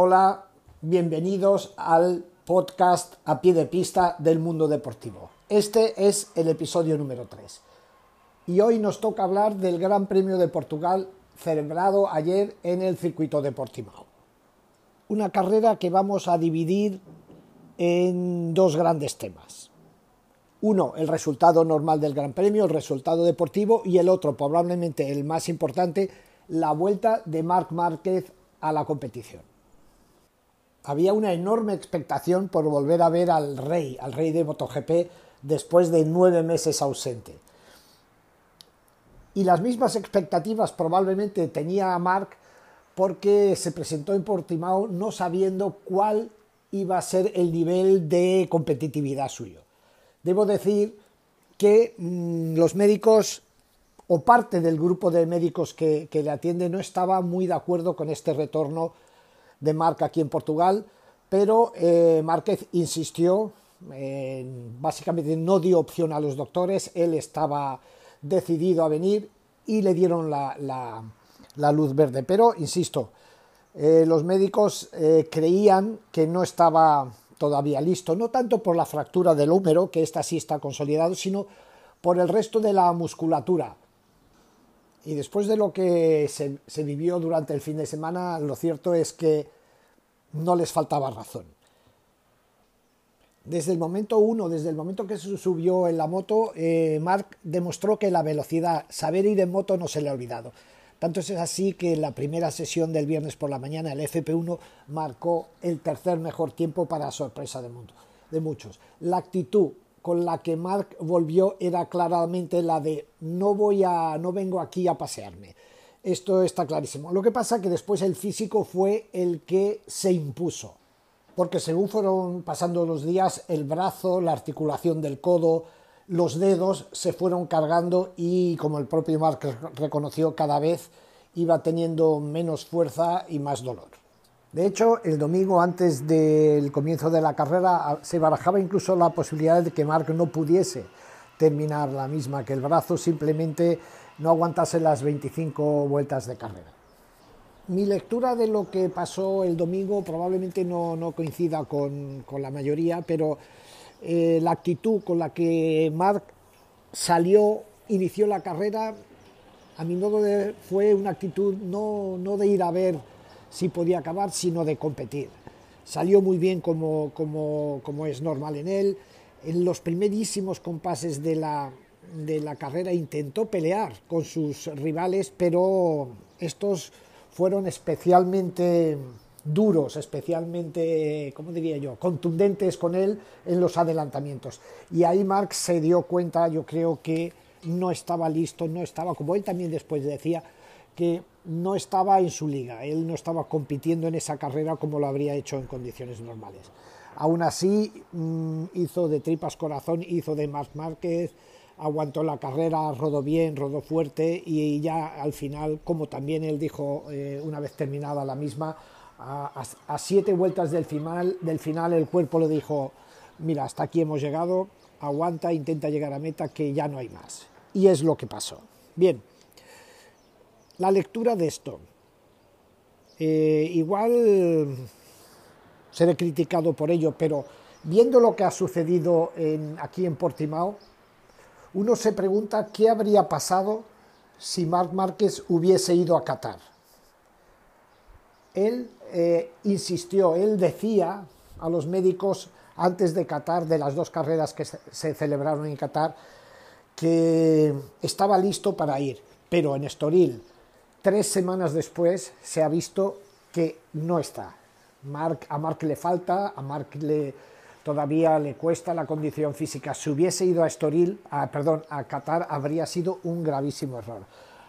Hola, bienvenidos al podcast a pie de pista del mundo deportivo. Este es el episodio número 3. Y hoy nos toca hablar del Gran Premio de Portugal celebrado ayer en el circuito de Portimao. Una carrera que vamos a dividir en dos grandes temas. Uno, el resultado normal del Gran Premio, el resultado deportivo, y el otro, probablemente el más importante, la vuelta de Marc Márquez a la competición había una enorme expectación por volver a ver al rey, al rey de MotoGP, después de nueve meses ausente. Y las mismas expectativas probablemente tenía Mark porque se presentó en Portimao no sabiendo cuál iba a ser el nivel de competitividad suyo. Debo decir que mm, los médicos o parte del grupo de médicos que, que le atiende no estaba muy de acuerdo con este retorno de Marc aquí en Portugal, pero eh, Márquez insistió, básicamente no dio opción a los doctores, él estaba decidido a venir y le dieron la, luz verde. Pero, insisto, eh, los médicos eh, creían que no estaba todavía listo, no tanto por la fractura del húmero, que esta sí está consolidado, sino por el resto de la musculatura. Y después de lo que se, vivió durante el fin de semana, lo cierto es que no les faltaba razón. Desde el momento uno, desde el momento que se subió en la moto, eh, Mark demostró que la velocidad, saber ir en moto no se le ha olvidado. Tanto es así que en la primera sesión del viernes por la mañana el FP1 marcó el tercer mejor tiempo para sorpresa mundo, de muchos. La actitud con la que Mark volvió era claramente la de no voy a no vengo aquí a pasearme. Esto está clarísimo. Lo que pasa que después el físico fue el que se impuso, porque según fueron pasando los días, el brazo, la articulación del codo, los dedos se fueron cargando y, como el propio Mark reconoció, cada vez iba teniendo menos fuerza y más dolor. De hecho, el domingo antes del comienzo de la carrera se barajaba incluso la posibilidad de que Mark no pudiese terminar la misma, que el brazo simplemente no aguantase las 25 vueltas de carrera. Mi lectura de lo que pasó el domingo probablemente no, coincida con, la mayoría, pero eh, la actitud con la que Mark salió, inició la carrera, a mi modo de fue una actitud no, no de ir a ver si podía acabar, sino de competir. Salió muy bien como, como, es normal en él. En los primerísimos compases de la, de la carrera intentó pelear con sus rivales, pero estos fueron especialmente duros, especialmente, ¿cómo diría yo?, contundentes con él en los adelantamientos. Y ahí Marx se dio cuenta, yo creo que no estaba listo, no estaba, como él también después decía, que no estaba en su liga, él no estaba compitiendo en esa carrera como lo habría hecho en condiciones normales. Aún así, mm, hizo de tripas corazón, hizo de Marc Márquez, aguantó la carrera, rodó bien, rodó fuerte y ya al final, como también él dijo eh, una vez terminada la misma, a, siete vueltas del final, del final el cuerpo le dijo, mira, hasta aquí hemos llegado, aguanta, intenta llegar a meta, que ya no hay más. Y es lo que pasó. Bien, la lectura de esto. Eh, igual seré criticado por ello, pero viendo lo que ha sucedido aquí en Portimao, uno se pregunta qué habría pasado si Marc Márquez hubiese ido a Qatar. Él eh, insistió, él decía a los médicos antes de Qatar, de las dos carreras que se celebraron en Qatar, que estaba listo para ir, pero en Estoril Tres semanas después se ha visto que no está. a Mark le falta, a Mark todavía le cuesta la condición física. Si hubiese ido a Estoril, perdón, a Qatar, habría sido un gravísimo error.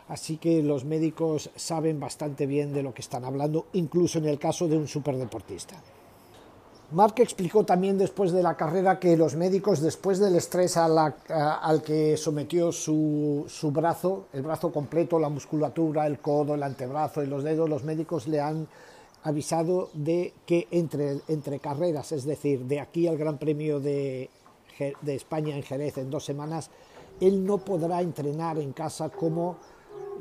Así que los médicos saben bastante bien de lo que están hablando, incluso en el caso de un superdeportista. Mark explicó también después de la carrera que los médicos, después del estrés al que sometió su, brazo, el brazo completo, la musculatura, el codo, el antebrazo y los dedos, los médicos le han avisado de que entre, entre carreras, es decir, de aquí al Gran Premio de, de España en Jerez en dos semanas, él no podrá entrenar en casa como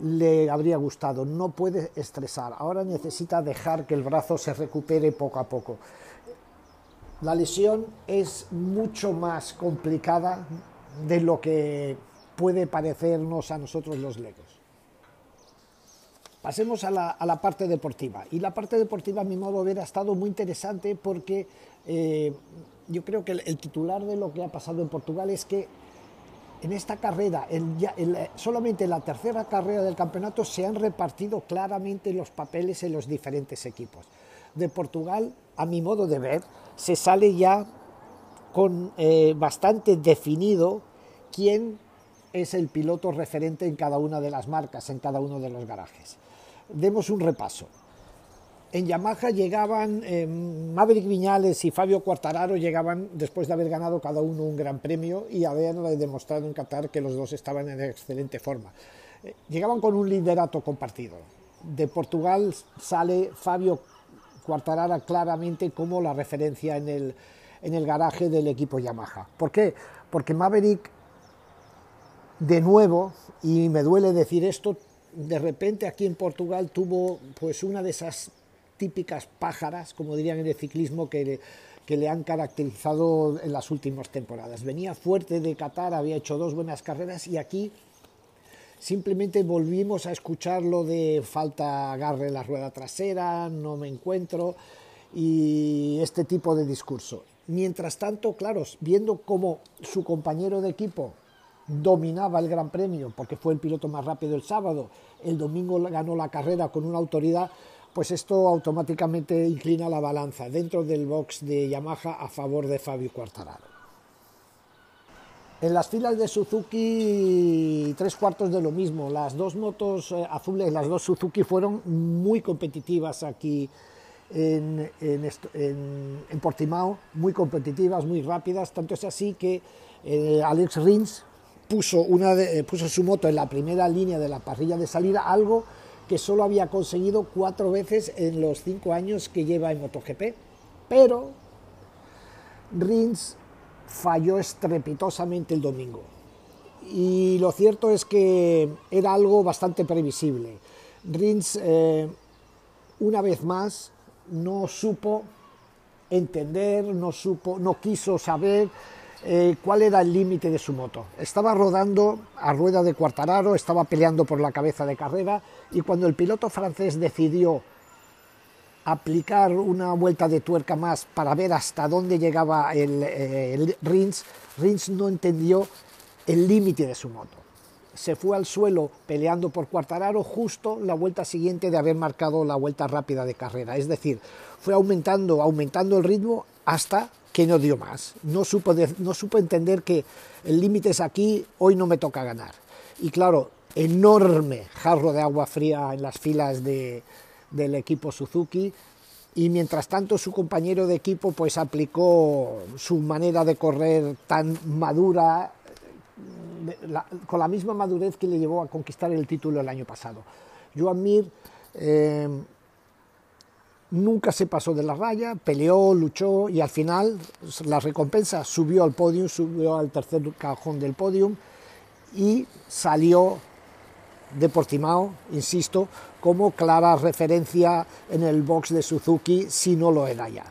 le habría gustado. No puede estresar. Ahora necesita dejar que el brazo se recupere poco a poco. La lesión es mucho más complicada de lo que puede parecernos a nosotros los legos. Pasemos a la, parte deportiva. Y la parte deportiva, a mi modo de ver, ha estado muy interesante porque eh, yo creo que el, titular de lo que ha pasado en Portugal es que en esta carrera, solamente en la tercera carrera del campeonato, se han repartido claramente los papeles en los diferentes equipos. De Portugal, a mi modo de ver, se sale ya con eh, bastante definido quién es el piloto referente en cada una de las marcas, en cada uno de los garajes. Demos un repaso. En Yamaha llegaban eh, Maverick Viñales y Fabio Quartararo llegaban después de haber ganado cada uno un gran premio y haber demostrado en Qatar que los dos estaban en excelente forma. Eh, llegaban con un liderato compartido. De Portugal sale Fabio Quartararo claramente como la referencia en el, en el garaje del equipo Yamaha. ¿Por qué? Porque Maverick, de nuevo, y me duele decir esto, de repente aquí en Portugal tuvo pues una de esas típicas pájaras, como dirían en el ciclismo, que que le han caracterizado en las últimas temporadas. Venía fuerte de Qatar, había hecho dos buenas carreras y aquí simplemente volvimos a escuchar lo de falta agarre la rueda trasera, no me encuentro y este tipo de discurso. Mientras tanto, claro, viendo cómo su compañero de equipo dominaba el Gran Premio, porque fue el piloto más rápido el sábado, el domingo ganó la carrera con una autoridad, pues esto automáticamente inclina la balanza dentro del box de Yamaha a favor de Fabio Quartararo. En las filas de Suzuki, tres cuartos de lo mismo. Las dos motos eh, azules, las dos Suzuki, fueron muy competitivas aquí en, Portimao, muy competitivas, muy rápidas. Tanto es así que eh, Alex Rins puso, una eh, puso su moto en la primera línea de la parrilla de salida, algo que solo había conseguido cuatro veces en los cinco años que lleva en MotoGP. Pero Rins falló estrepitosamente el domingo. Y lo cierto es que era algo bastante previsible. Rins, eh, una vez más, no supo entender, no supo, no quiso saber eh, cuál era el límite de su moto. Estaba rodando a rueda de Cuartararo, estaba peleando por la cabeza de carrera y cuando el piloto francés decidió aplicar una vuelta de tuerca más para ver hasta dónde llegaba el, eh, el Rins, Rins no entendió el límite de su moto. Se fue al suelo peleando por Cuartararo justo la vuelta siguiente de haber marcado la vuelta rápida de carrera. Es decir, fue aumentando, aumentando el ritmo hasta que no dio más. No supo, no supo entender que el límite es aquí, hoy no me toca ganar. Y claro, enorme jarro de agua fría en las filas de, del equipo Suzuki y mientras tanto su compañero de equipo pues aplicó su manera de correr tan madura con la misma madurez que le llevó a conquistar el título el año pasado. Joan Mir eh, nunca se pasó de la raya, peleó, luchó y al final la recompensa subió al podio, subió al tercer cajón del podio y salió de Portimao, insisto, como clara referencia en el box de Suzuki si no lo era ya.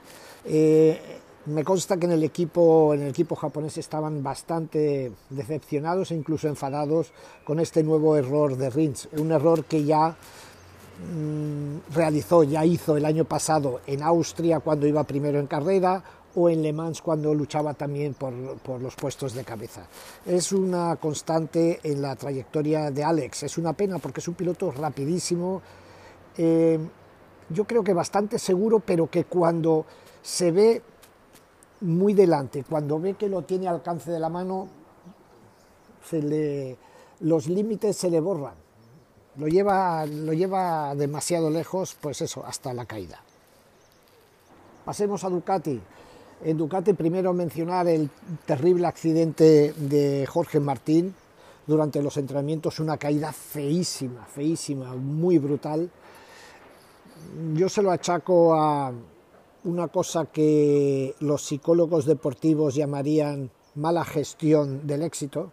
Eh, me consta que en el equipo, en el equipo japonés estaban bastante decepcionados e incluso enfadados con este nuevo error de Rins, un error que ya Mm, realizó, ya hizo el año pasado en Austria cuando iba primero en carrera o en Le Mans cuando luchaba también por, los puestos de cabeza. Es una constante en la trayectoria de Alex, es una pena porque es un piloto rapidísimo, eh, yo creo que bastante seguro, pero que cuando se ve muy delante, cuando ve que lo tiene al alcance de la mano, se le, los límites se le borran lo lleva, lo lleva demasiado lejos, pues eso, hasta la caída. Pasemos a Ducati. En Ducati primero mencionar el terrible accidente de Jorge Martín durante los entrenamientos, una caída feísima, feísima, muy brutal. Yo se lo achaco a una cosa que los psicólogos deportivos llamarían mala gestión del éxito.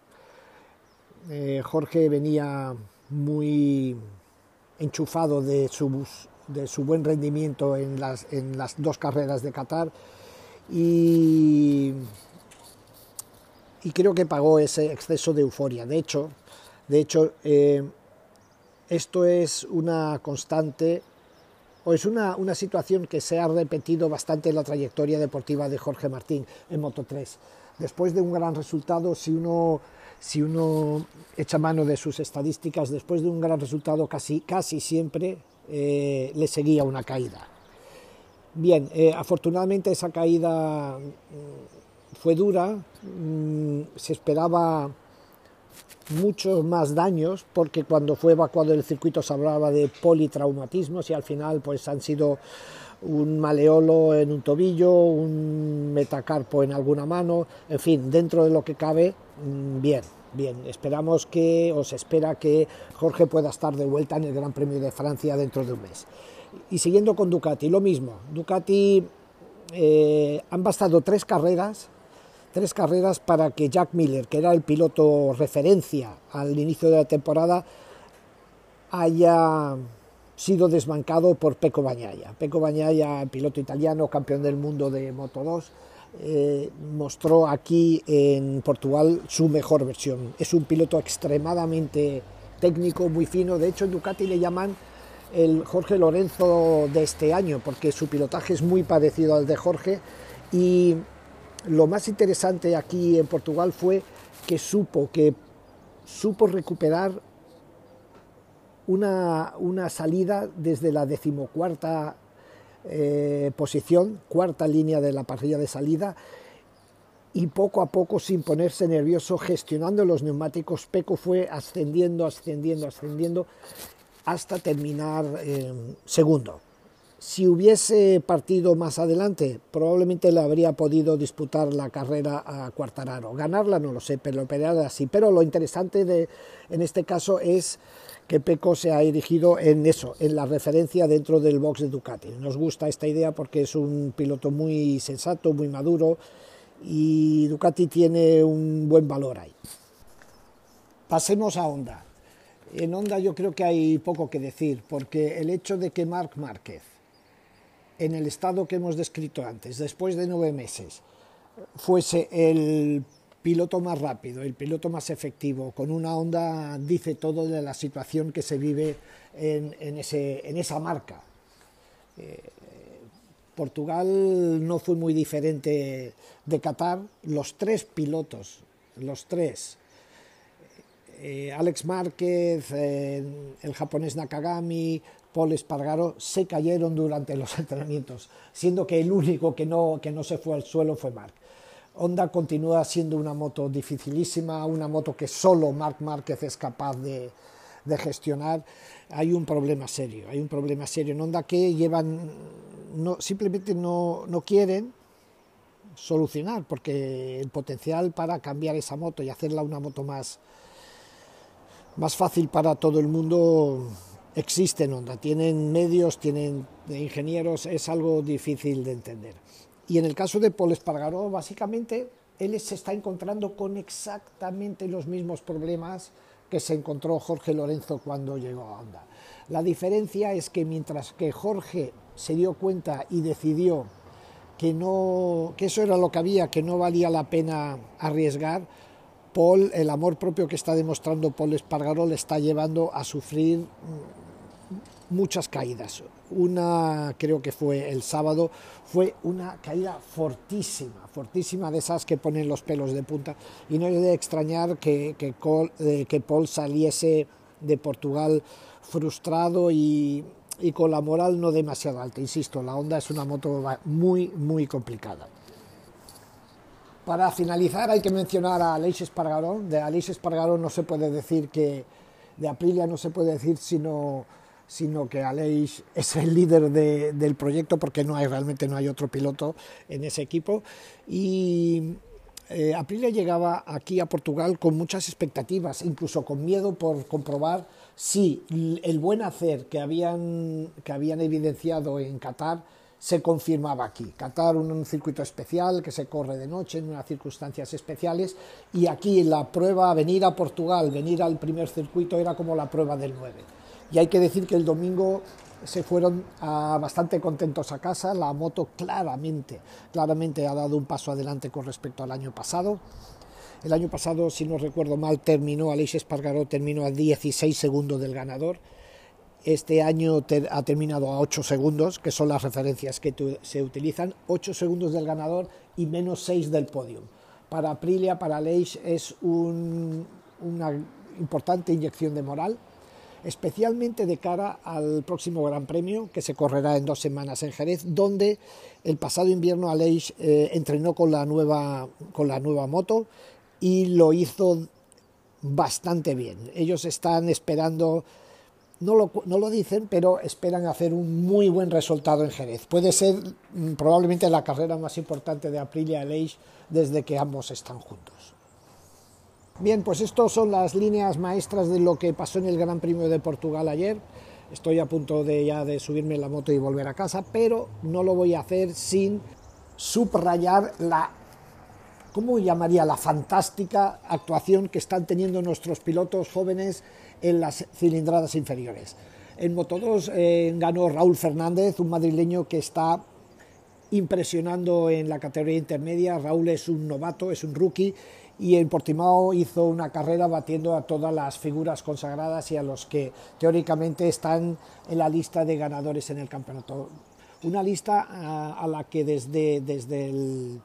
Eh, Jorge venía muy enchufado de su, de su buen rendimiento en las, en las dos carreras de Qatar y, creo que pagó ese exceso de euforia. De hecho, de hecho eh, esto es una constante o es una, una, situación que se ha repetido bastante en la trayectoria deportiva de Jorge Martín en Moto 3. Después de un gran resultado, si uno, si uno echa mano de sus estadísticas, después de un gran resultado casi, casi siempre eh, le seguía una caída. Bien, eh, afortunadamente esa caída mm, fue dura, mm, se esperaba muchos más daños porque cuando fue evacuado el circuito se hablaba de politraumatismos y al final pues han sido un maleolo en un tobillo, un metacarpo en alguna mano, en fin, dentro de lo que cabe, mm, bien, bien. Esperamos que, o se espera que Jorge pueda estar de vuelta en el Gran Premio de Francia dentro de un mes. Y siguiendo con Ducati, lo mismo. Ducati eh, han bastado tres carreras tres carreras para que Jack Miller, que era el piloto referencia al inicio de la temporada, haya sido desbancado por Pecco Bagnaia. Pecco Bagnaia, piloto italiano, campeón del mundo de Moto 2, eh, mostró aquí en Portugal su mejor versión. Es un piloto extremadamente técnico, muy fino. De hecho, en Ducati le llaman el Jorge Lorenzo de este año, porque su pilotaje es muy parecido al de Jorge. Y lo más interesante aquí en Portugal fue que supo, que supo recuperar una, salida desde la decimocuarta eh, posición, cuarta línea de la parrilla de salida, y poco a poco, sin ponerse nervioso, gestionando los neumáticos, Peco fue ascendiendo, ascendiendo, ascendiendo, hasta terminar eh, segundo. Si hubiese partido más adelante, probablemente le habría podido disputar la carrera a Cuartararo. Ganarla no lo sé, pero pelear así. Pero lo interesante de, en este caso es que Peco se ha erigido en eso, en la referencia dentro del box de Ducati. Nos gusta esta idea porque es un piloto muy sensato, muy maduro y Ducati tiene un buen valor ahí. Pasemos a Honda. En Honda yo creo que hay poco que decir, porque el hecho de que Marc Márquez en el estado que hemos descrito antes, después de nueve meses, fuese el piloto más rápido, el piloto más efectivo, con una onda, dice todo de la situación que se vive en, ese, en esa marca. Eh, Portugal no fue muy diferente de Qatar, los tres pilotos, los tres, eh, Alex Márquez, eh, el japonés Nakagami, Paul Espargaro se cayeron durante los entrenamientos, siendo que el único que no, que no se fue al suelo fue Marc. Honda continúa siendo una moto dificilísima, una moto que solo Marc Márquez es capaz de, gestionar. Hay un problema serio, hay un problema serio en Honda que llevan, simplemente no, no quieren solucionar, porque el potencial para cambiar esa moto y hacerla una moto más, más fácil para todo el mundo existen Honda, tienen medios, tienen ingenieros, es algo difícil de entender. Y en el caso de Paul Espargaró, básicamente, él se está encontrando con exactamente los mismos problemas que se encontró Jorge Lorenzo cuando llegó a Honda. La diferencia es que mientras que Jorge se dio cuenta y decidió que, no, que eso era lo que había, que no valía la pena arriesgar, Paul, el amor propio que está demostrando Paul Espargaró le está llevando a sufrir muchas caídas. Una, creo que fue el sábado, fue una caída fortísima, fortísima de esas que ponen los pelos de punta. Y no es de extrañar que, que, eh, que Paul saliese de Portugal frustrado y, y, con la moral no demasiado alta. Insisto, la Honda es una moto muy, muy complicada. Para finalizar hay que mencionar a Aleix Espargaró. De Aleix Espargaró no se puede decir que, de Aprilia no se puede decir sino sino que Aleix es el líder del proyecto porque no hay realmente no hay otro piloto en ese equipo y eh, Aprilia llegaba aquí a Portugal con muchas expectativas, incluso con miedo por comprobar si el buen hacer que habían, que habían evidenciado en Qatar se confirmaba aquí. Qatar un, circuito especial que se corre de noche en unas circunstancias especiales y aquí la prueba, venir a Portugal, venir al primer circuito era como la prueba del 9. Y hay que decir que el domingo se fueron ah, bastante contentos a casa, la moto claramente, claramente ha dado un paso adelante con respecto al año pasado. El año pasado, si no recuerdo mal, terminó, Aleix Espargaró terminó a 16 segundos del ganador. Este año ha terminado a 8 segundos, que son las referencias que tu, se utilizan, 8 segundos del ganador y menos 6 del podio. Para Aprilia, para Aleix es un, una importante inyección de moral, especialmente de cara al próximo Gran Premio que se correrá en dos semanas en Jerez, donde el pasado invierno Aleix eh, entrenó con la, nueva, con la nueva moto y lo hizo bastante bien. Ellos están esperando, no lo, no lo dicen, pero esperan hacer un muy buen resultado en Jerez. Puede ser mm, probablemente la carrera más importante de Aprilia Aleix desde que ambos están juntos. Bien, pues estas son las líneas maestras de lo que pasó en el Gran Premio de Portugal ayer. Estoy a punto de ya de subirme en la moto y volver a casa, pero no lo voy a hacer sin subrayar la, ¿cómo llamaría? La fantástica actuación que están teniendo nuestros pilotos jóvenes en las cilindradas inferiores. En Moto 2 eh, ganó Raúl Fernández, un madrileño que está impresionando en la categoría intermedia. Raúl es un novato, es un rookie y en Portimao hizo una carrera batiendo a todas las figuras consagradas y a los que teóricamente están en la lista de ganadores en el campeonato. Una lista a, a la que desde, desde, el,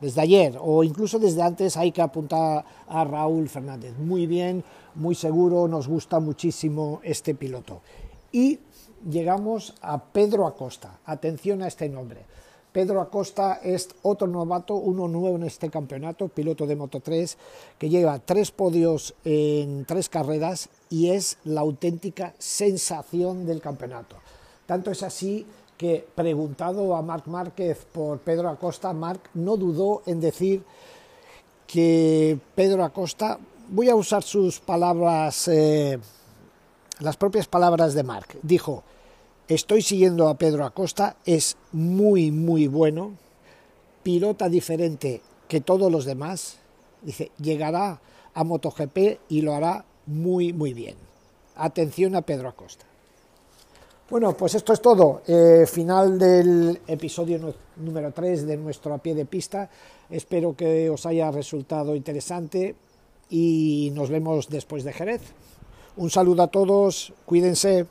desde ayer o incluso desde antes hay que apuntar a Raúl Fernández. Muy bien, muy seguro, nos gusta muchísimo este piloto. Y llegamos a Pedro Acosta. Atención a este nombre. Pedro Acosta es otro novato, uno nuevo en este campeonato, piloto de Moto 3, que lleva tres podios en tres carreras y es la auténtica sensación del campeonato. Tanto es así que, preguntado a Marc Márquez por Pedro Acosta, Marc no dudó en decir que Pedro Acosta, voy a usar sus palabras, eh, las propias palabras de Marc, dijo, Estoy siguiendo a Pedro Acosta, es muy, muy bueno, pilota diferente que todos los demás. Dice, llegará a MotoGP y lo hará muy, muy bien. Atención a Pedro Acosta. Bueno, pues esto es todo. Eh, final del episodio número 3 de nuestro a pie de pista. Espero que os haya resultado interesante y nos vemos después de Jerez. Un saludo a todos, cuídense.